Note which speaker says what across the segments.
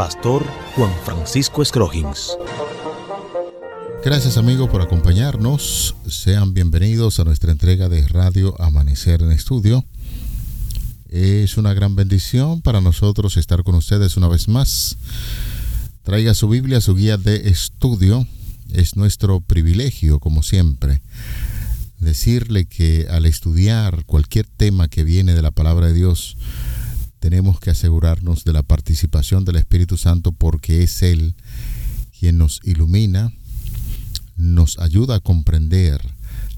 Speaker 1: Pastor Juan Francisco Scroggins.
Speaker 2: Gracias amigos por acompañarnos. Sean bienvenidos a nuestra entrega de Radio Amanecer en Estudio. Es una gran bendición para nosotros estar con ustedes una vez más. Traiga su Biblia, su guía de estudio es nuestro privilegio, como siempre, decirle que al estudiar cualquier tema que viene de la palabra de Dios, tenemos que asegurarnos de la participación del Espíritu Santo porque es Él quien nos ilumina, nos ayuda a comprender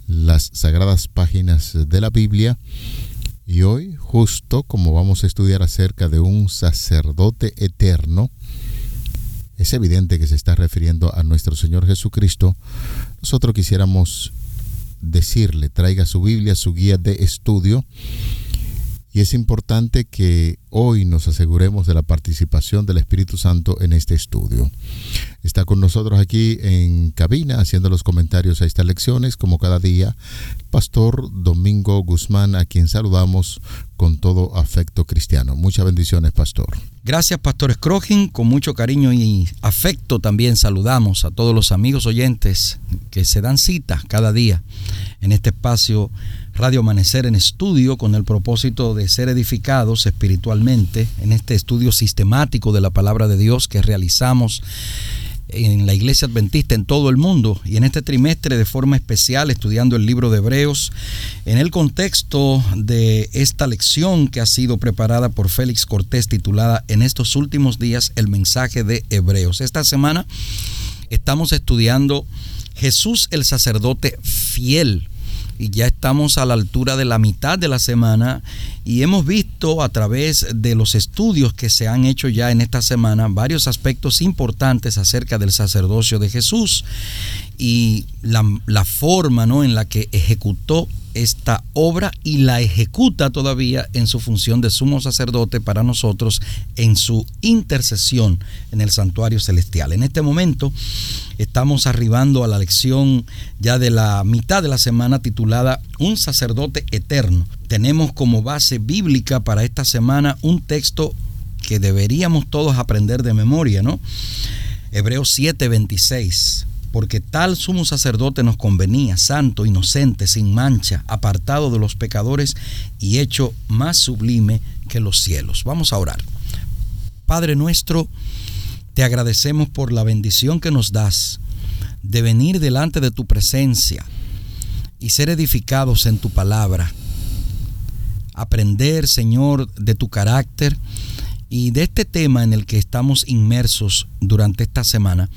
Speaker 2: las sagradas páginas de la Biblia. Y hoy, justo como vamos a estudiar acerca de un sacerdote eterno, es evidente que se está refiriendo a nuestro Señor Jesucristo, nosotros quisiéramos decirle, traiga su Biblia, su guía de estudio, y es importante que hoy nos aseguremos de la participación del Espíritu Santo en este estudio. Está con nosotros aquí en cabina haciendo los comentarios a estas lecciones, como cada día, Pastor Domingo Guzmán, a quien saludamos con todo afecto cristiano. Muchas bendiciones, Pastor.
Speaker 3: Gracias, Pastor Scrogin. Con mucho cariño y afecto también saludamos a todos los amigos oyentes que se dan cita cada día en este espacio Radio Amanecer en estudio con el propósito de ser edificados espiritualmente en este estudio sistemático de la palabra de Dios que realizamos en la iglesia adventista en todo el mundo y en este trimestre de forma especial estudiando el libro de Hebreos en el contexto de esta lección que ha sido preparada por Félix Cortés titulada en estos últimos días el mensaje de Hebreos. Esta semana estamos estudiando Jesús el sacerdote fiel y ya estamos a la altura de la mitad de la semana y hemos visto a través de los estudios que se han hecho ya en esta semana varios aspectos importantes acerca del sacerdocio de Jesús y la, la forma ¿no? en la que ejecutó esta obra y la ejecuta todavía en su función de sumo sacerdote para nosotros en su intercesión en el santuario celestial. En este momento estamos arribando a la lección ya de la mitad de la semana titulada Un sacerdote eterno. Tenemos como base bíblica para esta semana un texto que deberíamos todos aprender de memoria, ¿no? Hebreos 7:26 porque tal sumo sacerdote nos convenía, santo, inocente, sin mancha, apartado de los pecadores y hecho más sublime que los cielos. Vamos a orar. Padre nuestro, te agradecemos por la bendición que nos das de venir delante de tu presencia y ser edificados en tu palabra. Aprender, Señor, de tu carácter y de este tema en el que estamos inmersos durante esta semana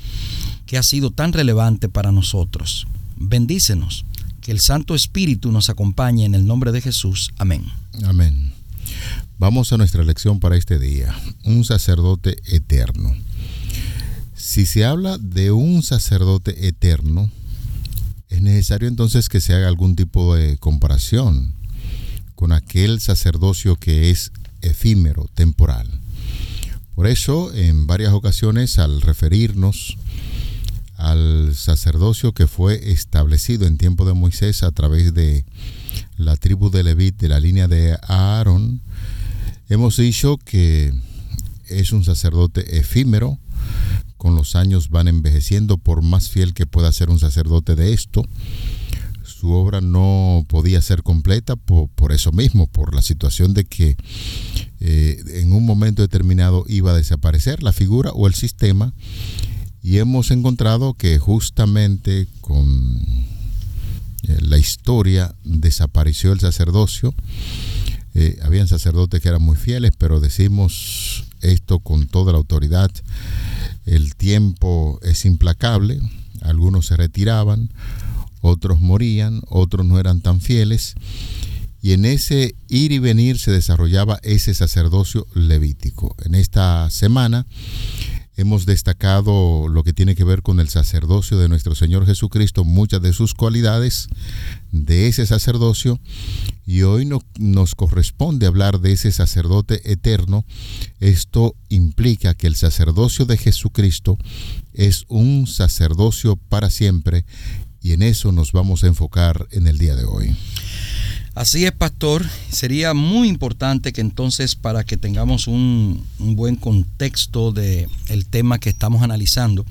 Speaker 3: que ha sido tan relevante para nosotros. Bendícenos, que el Santo Espíritu nos acompañe en el nombre de Jesús. Amén.
Speaker 2: Amén. Vamos a nuestra lección para este día, un sacerdote eterno. Si se habla de un sacerdote eterno, es necesario entonces que se haga algún tipo de comparación con aquel sacerdocio que es efímero, temporal. Por eso, en varias ocasiones, al referirnos al sacerdocio que fue establecido en tiempo de Moisés a través de la tribu de Levit de la línea de Aarón, hemos dicho que es un sacerdote efímero, con los años van envejeciendo por más fiel que pueda ser un sacerdote de esto. Su obra no podía ser completa por, eso mismo, por la situación de que eh, en un momento determinado iba a desaparecer la figura o el sistema y hemos encontrado que justamente con eh, la historia desapareció el sacerdocio. Eh, habían sacerdotes que eran muy fieles, pero decimos esto con toda la autoridad. El tiempo es implacable, algunos se retiraban, otros morían, otros no eran tan fieles, y en ese ir y venir se desarrollaba ese sacerdocio levítico. En esta semana Hemos destacado lo que tiene que ver con el sacerdocio de nuestro Señor Jesucristo, muchas de sus cualidades de ese sacerdocio, y hoy no, nos corresponde hablar de ese sacerdote eterno. Esto implica que el sacerdocio de Jesucristo es un sacerdocio para siempre, y en eso nos vamos a enfocar en el día de hoy.
Speaker 3: Así es, pastor. Sería muy importante que entonces, para que tengamos un, buen contexto del el tema que estamos analizando,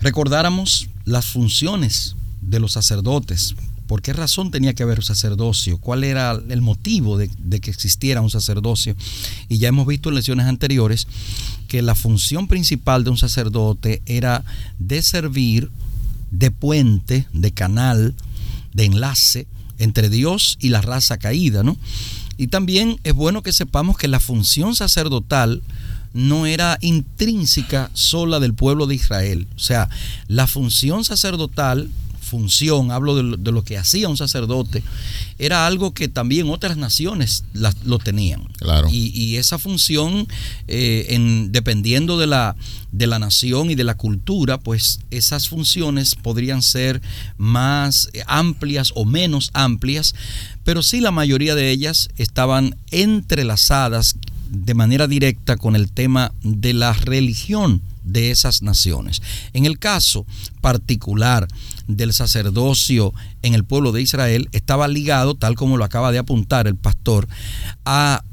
Speaker 3: recordáramos las funciones de los sacerdotes. ¿Por qué razón tenía que haber un sacerdocio? ¿Cuál era el motivo de, de que existiera un sacerdocio? Y ya hemos visto en lecciones anteriores que la función principal de un sacerdote era de servir de puente, de canal, de enlace entre Dios y la raza caída, ¿no? Y también es bueno que sepamos que la función sacerdotal no era intrínseca sola del pueblo de Israel. O sea, la función sacerdotal función, hablo de lo, que hacía un sacerdote, era algo que también otras naciones lo tenían.
Speaker 2: Claro.
Speaker 3: Y, esa función, eh, en, dependiendo de la, de la nación y de la cultura, pues esas funciones podrían ser más amplias o menos amplias, pero sí la mayoría de ellas estaban entrelazadas de manera directa con el tema de la religión de esas naciones. En el caso particular del sacerdocio en el pueblo de Israel, estaba ligado, tal como lo acaba de apuntar el pastor, a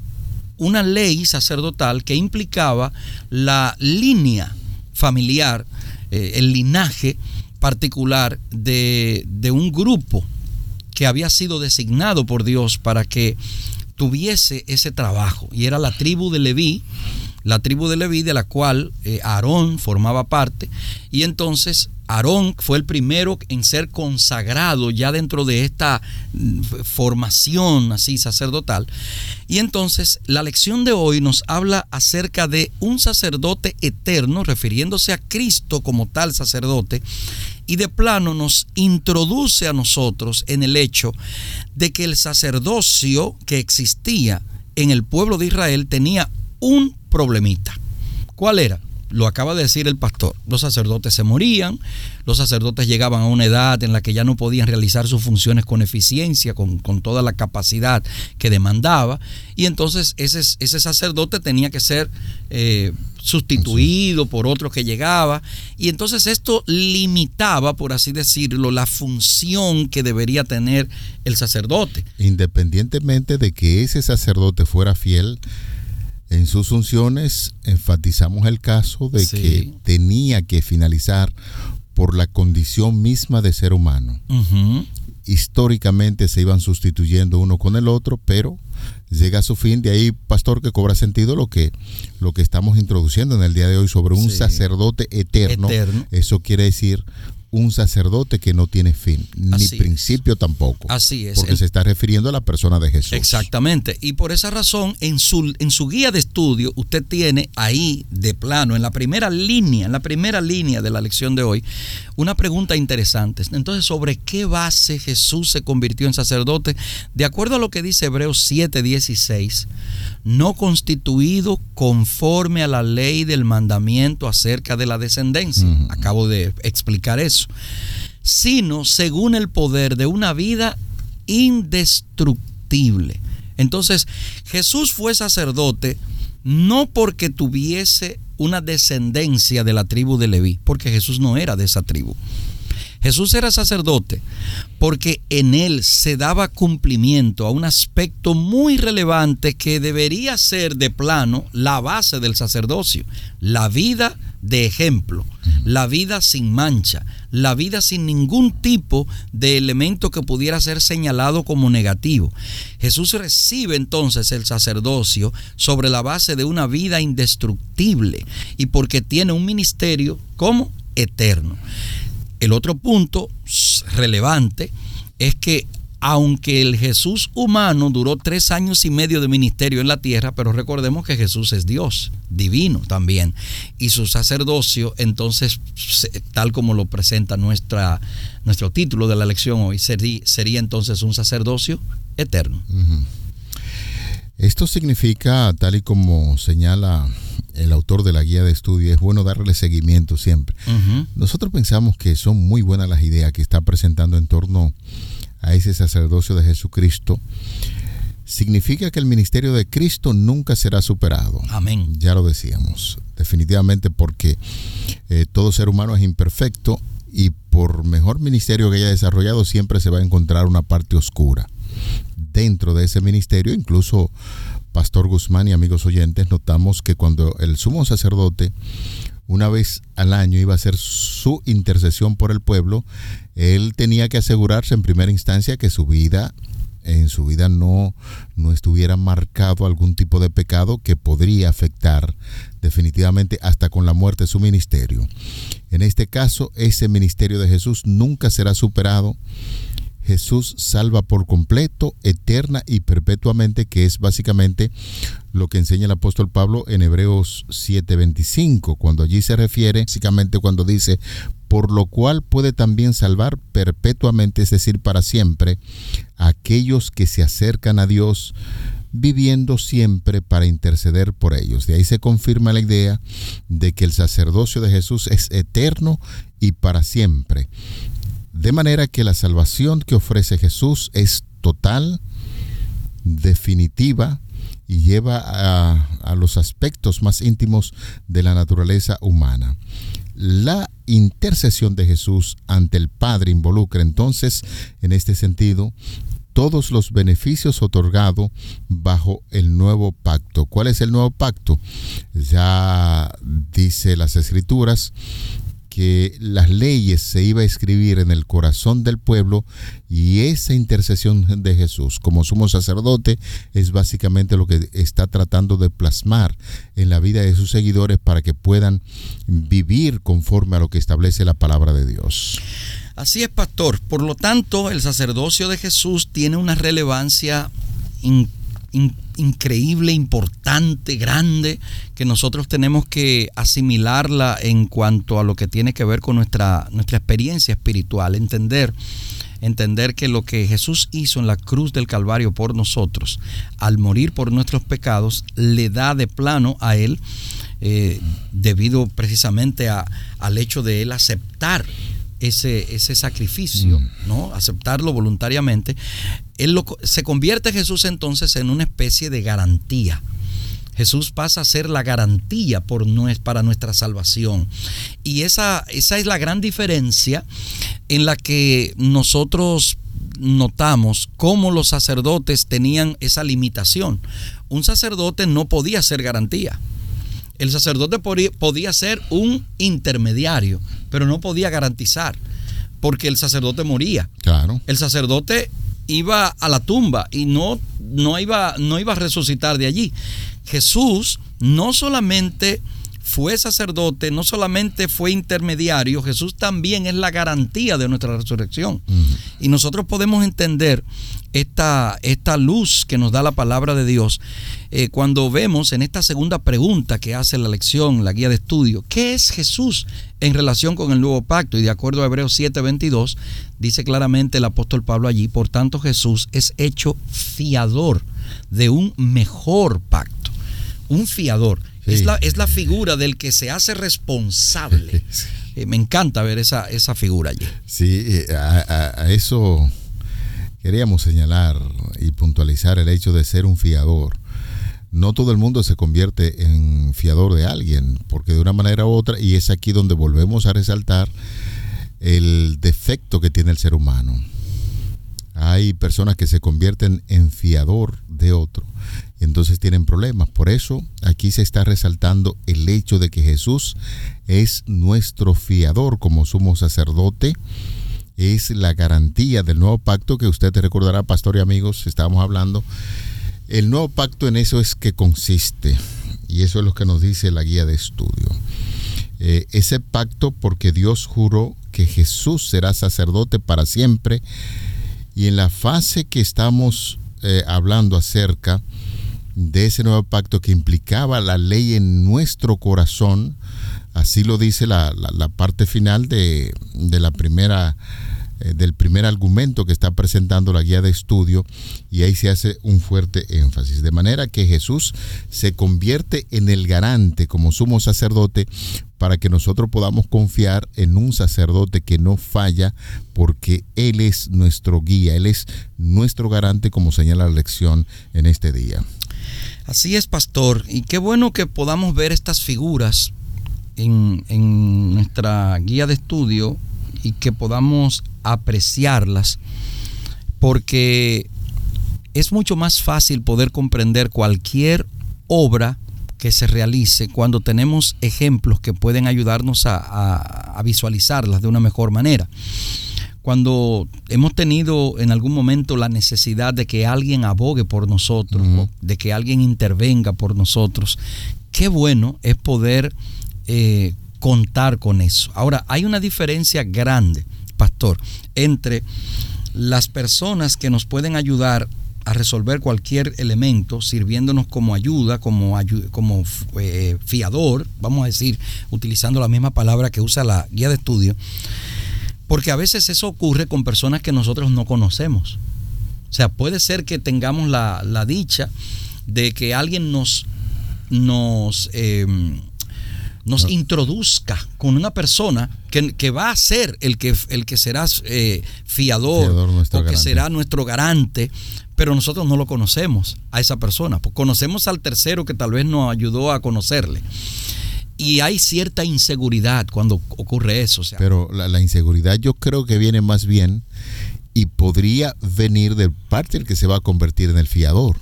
Speaker 3: una ley sacerdotal que implicaba la línea familiar, eh, el linaje particular de, de un grupo que había sido designado por Dios para que tuviese ese trabajo. Y era la tribu de Leví, la tribu de Leví, de la cual eh, Aarón formaba parte. Y entonces Aarón fue el primero en ser consagrado ya dentro de esta mm, formación así sacerdotal. Y entonces la lección de hoy nos habla acerca de un sacerdote eterno, refiriéndose a Cristo como tal sacerdote, y de plano nos introduce a nosotros en el hecho de que el sacerdocio que existía en el pueblo de Israel tenía un problemita. ¿Cuál era? Lo acaba de decir el pastor. Los sacerdotes se morían, los sacerdotes llegaban a una edad en la que ya no podían realizar sus funciones con eficiencia, con, toda la capacidad que demandaba, y entonces ese, ese sacerdote tenía que ser eh, sustituido por otro que llegaba, y entonces esto limitaba, por así decirlo, la función que debería tener el sacerdote.
Speaker 2: Independientemente de que ese sacerdote fuera fiel, en sus funciones enfatizamos el caso de que tenía que finalizar por la condición misma de ser humano. Históricamente se iban sustituyendo uno con el otro, pero llega a su fin. De ahí, pastor, que cobra sentido lo que, lo que estamos introduciendo en el día de hoy sobre un sacerdote eterno. Eso quiere decir un sacerdote que no tiene fin, ni principio tampoco.
Speaker 3: Así es.
Speaker 2: Porque se está refiriendo a la persona de Jesús.
Speaker 3: Exactamente. Y por esa razón, en su, en su guía de estudio, usted tiene ahí de plano, en la primera línea, en la primera línea de la lección de hoy, una pregunta interesante. Entonces, ¿sobre qué base Jesús se convirtió en sacerdote? De acuerdo a lo que dice Hebreos 7:16, no constituido conforme a la ley del mandamiento acerca de la descendencia. Acabo de explicar eso. Sino según el poder de una vida indestructible. Entonces, Jesús fue sacerdote no porque tuviese una descendencia de la tribu de Leví, porque Jesús no era de esa tribu. Jesús era sacerdote porque en él se daba cumplimiento a un aspecto muy relevante que debería ser de plano la base del sacerdocio, la vida de ejemplo, la vida sin mancha, la vida sin ningún tipo de elemento que pudiera ser señalado como negativo. Jesús recibe entonces el sacerdocio sobre la base de una vida indestructible y porque tiene un ministerio como eterno. El otro punto relevante es que aunque el Jesús humano duró tres años y medio de ministerio en la tierra, pero recordemos que Jesús es Dios, divino también, y su sacerdocio, entonces, tal como lo presenta nuestro título de la lección hoy, sería entonces un sacerdocio eterno.
Speaker 2: Esto significa, tal y como señala el autor de la guía de estudio, es bueno darle seguimiento siempre. Nosotros pensamos que son muy buenas las ideas que está presentando en torno a ese sacerdocio de Jesucristo. Significa que el ministerio de Cristo nunca será superado.
Speaker 3: Amén.
Speaker 2: Ya lo decíamos, definitivamente porque eh, todo ser humano es imperfecto y por mejor ministerio que haya desarrollado siempre se va a encontrar una parte oscura dentro de ese ministerio, incluso Pastor Guzmán y amigos oyentes, notamos que cuando el sumo sacerdote una vez al año iba a hacer su intercesión por el pueblo, él tenía que asegurarse en primera instancia que su vida en su vida no, no estuviera marcado algún tipo de pecado que podría afectar definitivamente hasta con la muerte su ministerio. En este caso, ese ministerio de Jesús nunca será superado Jesús salva por completo, eterna y perpetuamente, que es básicamente lo que enseña el apóstol Pablo en Hebreos 7:25, cuando allí se refiere, básicamente cuando dice, por lo cual puede también salvar perpetuamente, es decir, para siempre, aquellos que se acercan a Dios, viviendo siempre para interceder por ellos. De ahí se confirma la idea de que el sacerdocio de Jesús es eterno y para siempre. De manera que la salvación que ofrece Jesús es total, definitiva y lleva a, los aspectos más íntimos de la naturaleza humana. La intercesión de Jesús ante el Padre involucra entonces, en este sentido, todos los beneficios otorgados bajo el nuevo pacto. ¿Cuál es el nuevo pacto? Ya dice las escrituras que las leyes se iba a escribir en el corazón del pueblo y esa intercesión de Jesús como sumo sacerdote es básicamente lo que está tratando de plasmar en la vida de sus seguidores para que puedan vivir conforme a lo que establece la palabra de Dios.
Speaker 3: Así es, pastor. Por lo tanto, el sacerdocio de Jesús tiene una relevancia importante increíble, importante, grande, que nosotros tenemos que asimilarla en cuanto a lo que tiene que ver con nuestra, nuestra experiencia espiritual, entender entender que lo que Jesús hizo en la cruz del Calvario por nosotros, al morir por nuestros pecados, le da de plano a Él, eh, debido precisamente al hecho de Él aceptar ese, ese sacrificio, mm. ¿no? Aceptarlo voluntariamente. Él se convierte Jesús entonces en una especie de garantía. Jesús pasa a ser la garantía por, para nuestra salvación. Y esa, esa es la gran diferencia en la que nosotros notamos cómo los sacerdotes tenían esa limitación. Un sacerdote no podía ser garantía. El sacerdote podía ser un intermediario, pero no podía garantizar, porque el sacerdote moría.
Speaker 2: Claro.
Speaker 3: El sacerdote iba a la tumba y no, no, iba, no iba a resucitar de allí. Jesús no solamente fue sacerdote, no solamente fue intermediario, Jesús también es la garantía de nuestra resurrección. Y nosotros podemos entender esta, esta luz que nos da la palabra de Dios eh, cuando vemos en esta segunda pregunta que hace la lección, la guía de estudio, ¿qué es Jesús en relación con el nuevo pacto? Y de acuerdo a Hebreos 7:22, dice claramente el apóstol Pablo allí, por tanto Jesús es hecho fiador de un mejor pacto, un fiador. Es, la, es la figura del que se hace responsable. Eh, me encanta ver esa, esa figura allí.
Speaker 2: Sí, eh, a eso queríamos señalar y puntualizar el hecho de ser un fiador. No todo el mundo se convierte en fiador de alguien, porque de una manera u otra, y es aquí donde volvemos a resaltar el defecto que tiene el ser humano. Hay personas que se convierten en fiador de otro entonces tienen problemas. Por eso aquí se está resaltando el hecho de que Jesús es nuestro fiador como sumo sacerdote es la garantía del nuevo pacto que usted te recordará, pastor y amigos, estábamos hablando. El nuevo pacto en eso es que consiste, y eso es lo que nos dice la guía de estudio. Eh, ese pacto porque Dios juró que Jesús será sacerdote para siempre, y en la fase que estamos eh, hablando acerca de ese nuevo pacto que implicaba la ley en nuestro corazón, Así lo dice la, parte final de, la primera eh, del primer argumento que está presentando la guía de estudio y ahí se hace un fuerte énfasis. De manera que Jesús se convierte en el garante como sumo sacerdote para que nosotros podamos confiar en un sacerdote que no falla porque Él es nuestro guía, Él es nuestro garante como señala la lección en este día.
Speaker 3: Así es, pastor, y qué bueno que podamos ver estas figuras en, en nuestra guía de estudio y que podamos apreciarlas, porque es mucho más fácil poder comprender cualquier obra que se realice cuando tenemos ejemplos que pueden ayudarnos a, visualizarlas de una mejor manera. Cuando hemos tenido en algún momento la necesidad de que alguien abogue por nosotros, de que alguien intervenga por nosotros, qué bueno es poder eh, contar con eso. Ahora, hay una diferencia grande, pastor, entre las personas que nos pueden ayudar a resolver cualquier elemento sirviéndonos como ayuda, como, como eh, fiador, vamos a decir, utilizando la misma palabra que usa la guía de estudio, porque a veces eso ocurre con personas que nosotros no conocemos. O sea, puede ser que tengamos la, dicha de que alguien nos, nos em, nos introduzca con una persona que, va a ser el que, el que será eh, fiador, o que será nuestro garante, pero nosotros no lo conocemos a esa persona. Pues conocemos al tercero que tal vez nos ayudó a conocerle. Y hay cierta inseguridad cuando ocurre eso.
Speaker 2: pero la, la, inseguridad yo creo que viene más bien y podría venir de parte del que se va a convertir en el fiador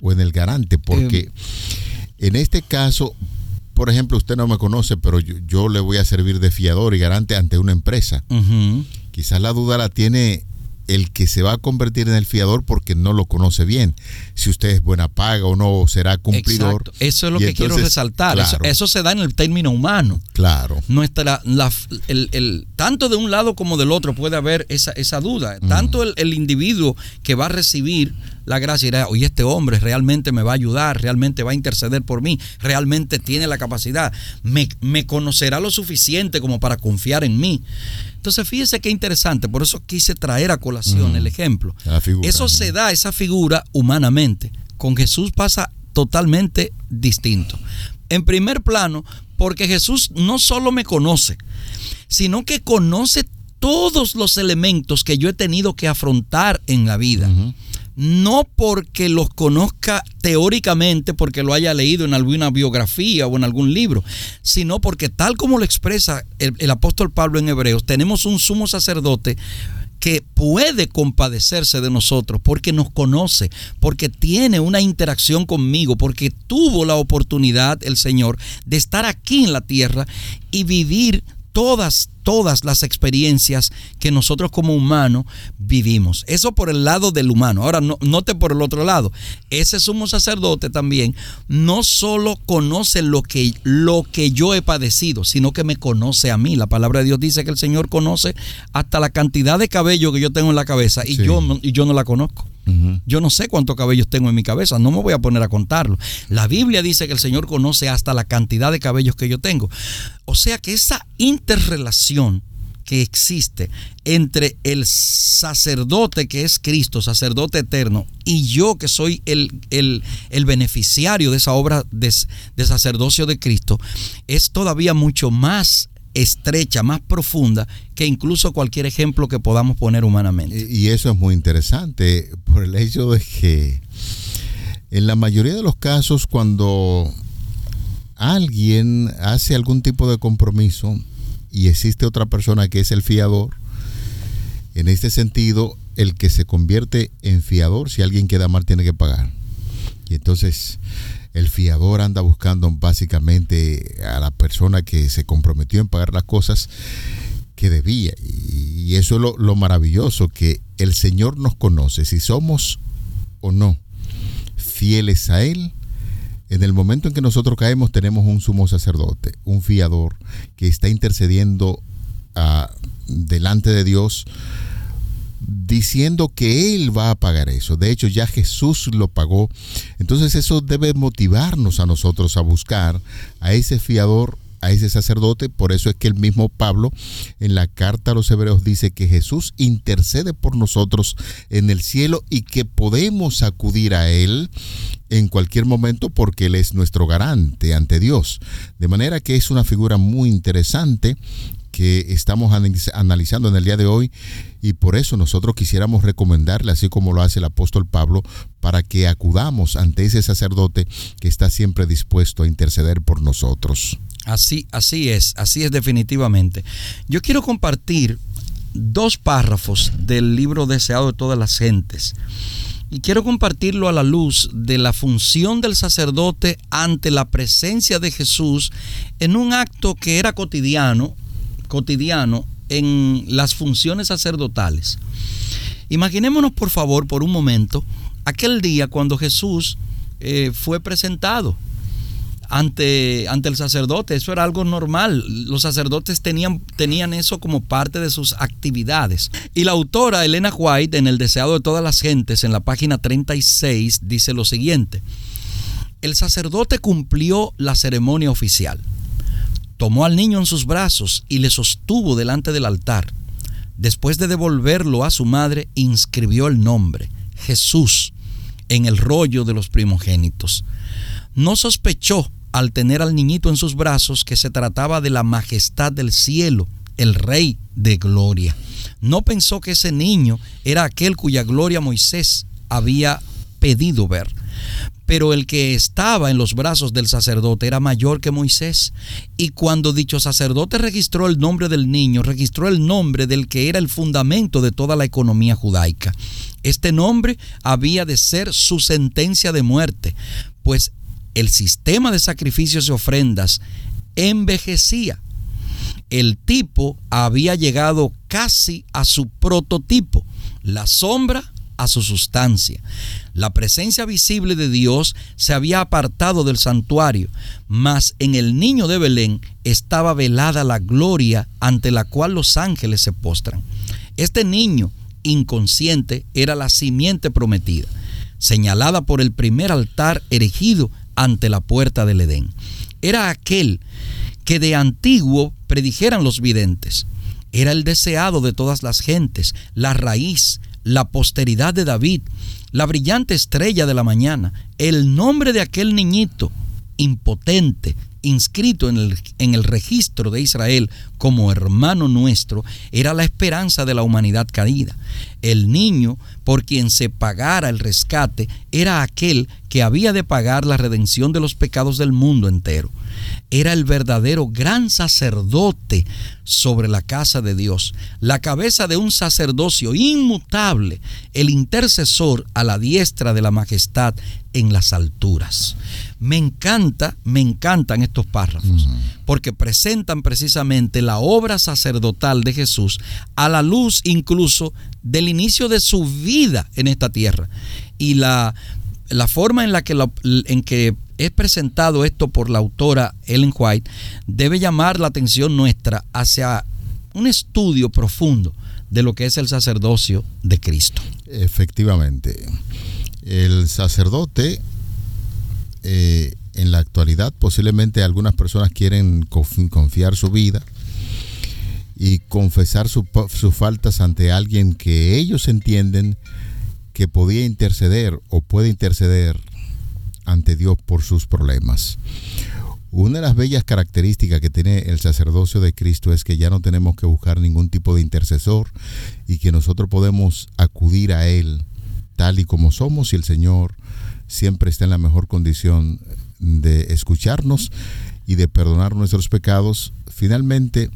Speaker 2: o en el garante, porque eh, en este caso por ejemplo, usted no me conoce, pero yo, le voy a servir de fiador y garante ante una empresa. Quizás la duda la tiene el que se va a convertir en el fiador porque no lo conoce bien. Si usted es buena paga o no, será cumplidor.
Speaker 3: Eso es lo que quiero resaltar. Eso, se da en el término humano.
Speaker 2: Claro.
Speaker 3: Nuestra, el, tanto de un lado como del otro puede haber esa, esa duda. Tanto el, individuo que va a recibir la gracia dirá, oye, este hombre realmente me va a ayudar, realmente va a interceder por mí, realmente tiene la capacidad, me, me conocerá lo suficiente como para confiar en mí. Entonces, fíjese qué interesante, por eso quise traer a colación el ejemplo. eso se da, esa figura, humanamente. Con Jesús pasa totalmente distinto. En primer plano, porque Jesús no solo me conoce, sino que conoce todos los elementos que yo he tenido que afrontar en la vida no porque los conozca teóricamente, porque lo haya leído en alguna biografía o en algún libro, sino porque tal como lo expresa el, apóstol Pablo en Hebreos, tenemos un sumo sacerdote que puede compadecerse de nosotros porque nos conoce, porque tiene una interacción conmigo, porque tuvo la oportunidad el Señor de estar aquí en la tierra y vivir todas, todas las experiencias que nosotros como humanos vivimos. Eso por el lado del humano. Ahora, no, note por el otro lado. Ese sumo sacerdote también no solo conoce lo que, lo que yo he padecido, sino que me conoce a mí. La palabra de Dios dice que el Señor conoce hasta la cantidad de cabello que yo tengo en la cabeza y, yo, y yo no la conozco. Yo no sé cuántos cabellos tengo en mi cabeza, no me voy a poner a contarlo. La Biblia dice que el Señor conoce hasta la cantidad de cabellos que yo tengo. O sea que esa interrelación que existe entre el sacerdote que es Cristo, sacerdote eterno, y yo que soy el, el, beneficiario de esa obra de, de sacerdocio de Cristo, es todavía mucho más estrecha, más profunda que incluso cualquier ejemplo que podamos poner humanamente.
Speaker 2: Y eso es muy interesante por el hecho de que en la mayoría de los casos cuando alguien hace algún tipo de compromiso y existe otra persona que es el fiador, en este sentido, el que se convierte en fiador, si alguien queda mal, tiene que pagar. Y entonces el fiador anda buscando básicamente a la persona que se comprometió en pagar las cosas que debía. Y eso es lo, maravilloso, que el Señor nos conoce, si somos o no fieles a Él. En el momento en que nosotros caemos tenemos un sumo sacerdote, un fiador que está intercediendo ah, delante de Dios diciendo que Él va a pagar eso. De hecho, ya Jesús lo pagó. Entonces eso debe motivarnos a nosotros a buscar a ese fiador a ese sacerdote. Por eso es que el mismo Pablo en la carta a los hebreos dice que Jesús intercede por nosotros en el cielo y que podemos acudir a Él en cualquier momento porque Él es nuestro garante ante Dios. De manera que es una figura muy interesante que estamos analizando en el día de hoy y por eso nosotros quisiéramos recomendarle, así como lo hace el apóstol Pablo, para que acudamos ante ese sacerdote que está siempre dispuesto a interceder por nosotros.
Speaker 3: Así, así es, así es definitivamente. Yo quiero compartir dos párrafos del libro deseado de todas las gentes. Y quiero compartirlo a la luz de la función del sacerdote ante la presencia de Jesús en un acto que era cotidiano, cotidiano en las funciones sacerdotales. Imaginémonos por favor por un momento aquel día cuando Jesús eh, fue presentado ante, ante el sacerdote. Eso era algo normal. Los sacerdotes tenían, tenían eso como parte de sus actividades. Y la autora Elena White, en El Deseado de todas las gentes, en la página 36, dice lo siguiente. El sacerdote cumplió la ceremonia oficial tomó al niño en sus brazos y le sostuvo delante del altar. Después de devolverlo a su madre, inscribió el nombre, Jesús, en el rollo de los primogénitos. No sospechó al tener al niñito en sus brazos que se trataba de la majestad del cielo, el rey de gloria. No pensó que ese niño era aquel cuya gloria Moisés había pedido ver pero el que estaba en los brazos del sacerdote era mayor que Moisés. Y cuando dicho sacerdote registró el nombre del niño, registró el nombre del que era el fundamento de toda la economía judaica. Este nombre había de ser su sentencia de muerte, pues el sistema de sacrificios y ofrendas envejecía. El tipo había llegado casi a su prototipo, la sombra a su sustancia. La presencia visible de Dios se había apartado del santuario, mas en el niño de Belén estaba velada la gloria ante la cual los ángeles se postran. Este niño inconsciente era la simiente prometida, señalada por el primer altar erigido ante la puerta del Edén. Era aquel que de antiguo predijeran los videntes. Era el deseado de todas las gentes, la raíz, la posteridad de David, la brillante estrella de la mañana, el nombre de aquel niñito impotente, inscrito en el, en el, registro de Israel como hermano nuestro, era la esperanza de la humanidad caída. El niño por quien se pagara el rescate era aquel que había de pagar la redención de los pecados del mundo entero era el verdadero gran sacerdote sobre la casa de Dios, la cabeza de un sacerdocio inmutable, el intercesor a la diestra de la majestad en las alturas. Me encanta, me encantan estos párrafos, porque presentan precisamente la obra sacerdotal de Jesús a la luz incluso del inicio de su vida en esta tierra. Y la la forma en la que, en que es presentado esto por la autora Ellen White debe llamar la atención nuestra hacia un estudio profundo de lo que es el sacerdocio de Cristo.
Speaker 2: Efectivamente, el sacerdote eh, en la actualidad posiblemente algunas personas quieren confiar su vida y confesar sus faltas ante alguien que ellos entienden que podía interceder o puede interceder ante Dios por sus problemas. Una de las bellas características que tiene el sacerdocio de Cristo es que ya no tenemos que buscar ningún tipo de intercesor y que nosotros podemos acudir a Él tal y como somos y el Señor siempre está en la mejor condición de escucharnos y de perdonar nuestros pecados. Finalmente,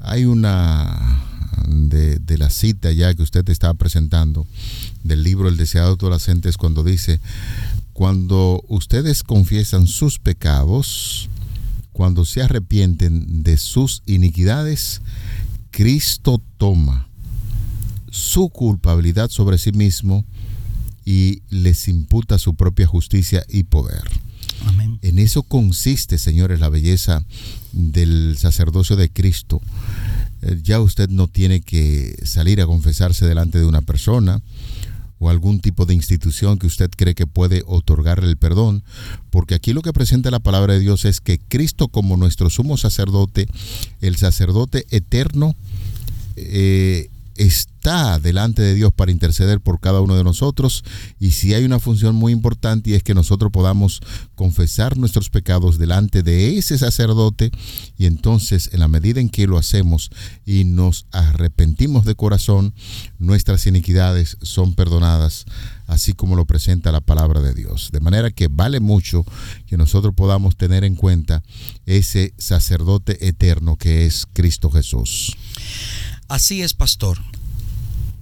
Speaker 2: hay una de, la cita ya que usted estaba presentando del libro El deseado de todas las gentes cuando dice, cuando ustedes confiesan sus pecados, cuando se arrepienten de sus iniquidades, Cristo toma su culpabilidad sobre sí mismo y les imputa su propia justicia y poder. En eso consiste, señores, la belleza del sacerdocio de Cristo. Eh, ya usted no tiene que salir a confesarse delante de una persona. o algún tipo de institución que usted cree que puede otorgarle el perdón, porque aquí lo que presenta la palabra de Dios es que Cristo como nuestro sumo sacerdote, el sacerdote eterno, eh, está delante de Dios para interceder por cada uno de nosotros y si hay una función muy importante y es que nosotros podamos confesar nuestros pecados delante de ese sacerdote y entonces en la medida en que lo hacemos y nos arrepentimos de corazón, nuestras iniquidades son perdonadas así como lo presenta la palabra de Dios. De manera que vale mucho que nosotros podamos tener en cuenta ese sacerdote eterno que es Cristo Jesús.
Speaker 3: Así es, pastor.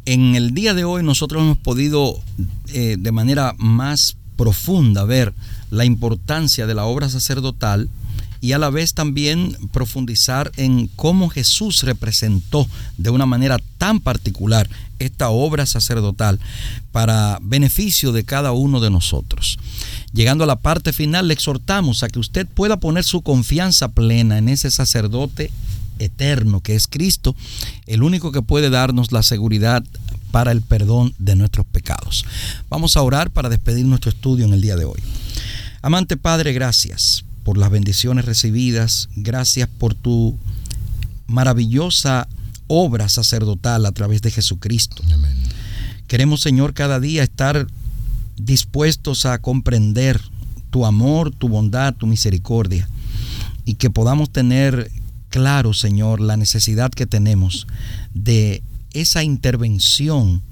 Speaker 3: En el día de hoy nosotros hemos podido eh, de manera más profunda ver la importancia de la obra sacerdotal y a la vez también profundizar en cómo Jesús representó de una manera tan particular esta obra sacerdotal para beneficio de cada uno de nosotros. Llegando a la parte final, le exhortamos a que usted pueda poner su confianza plena en ese sacerdote eterno que es Cristo, el único que puede darnos la seguridad para el perdón de nuestros pecados. Vamos a orar para despedir nuestro estudio en el día de hoy. Amante Padre, gracias por las bendiciones recibidas, gracias por tu maravillosa obra sacerdotal a través de Jesucristo. Queremos, Señor, cada día estar dispuestos a comprender tu amor, tu bondad, tu misericordia y que podamos tener claro, Señor, la necesidad que tenemos de esa intervención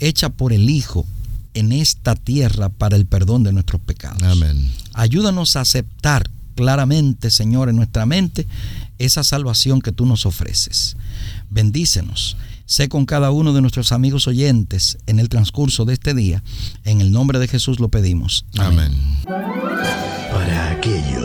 Speaker 3: hecha por el Hijo en esta tierra para el perdón de nuestros pecados.
Speaker 2: Amén.
Speaker 3: Ayúdanos a aceptar claramente, Señor, en nuestra mente esa salvación que tú nos ofreces. Bendícenos. Sé con cada uno de nuestros amigos oyentes en el transcurso de este día. En el nombre de Jesús lo pedimos.
Speaker 2: Amén.
Speaker 4: Para aquellos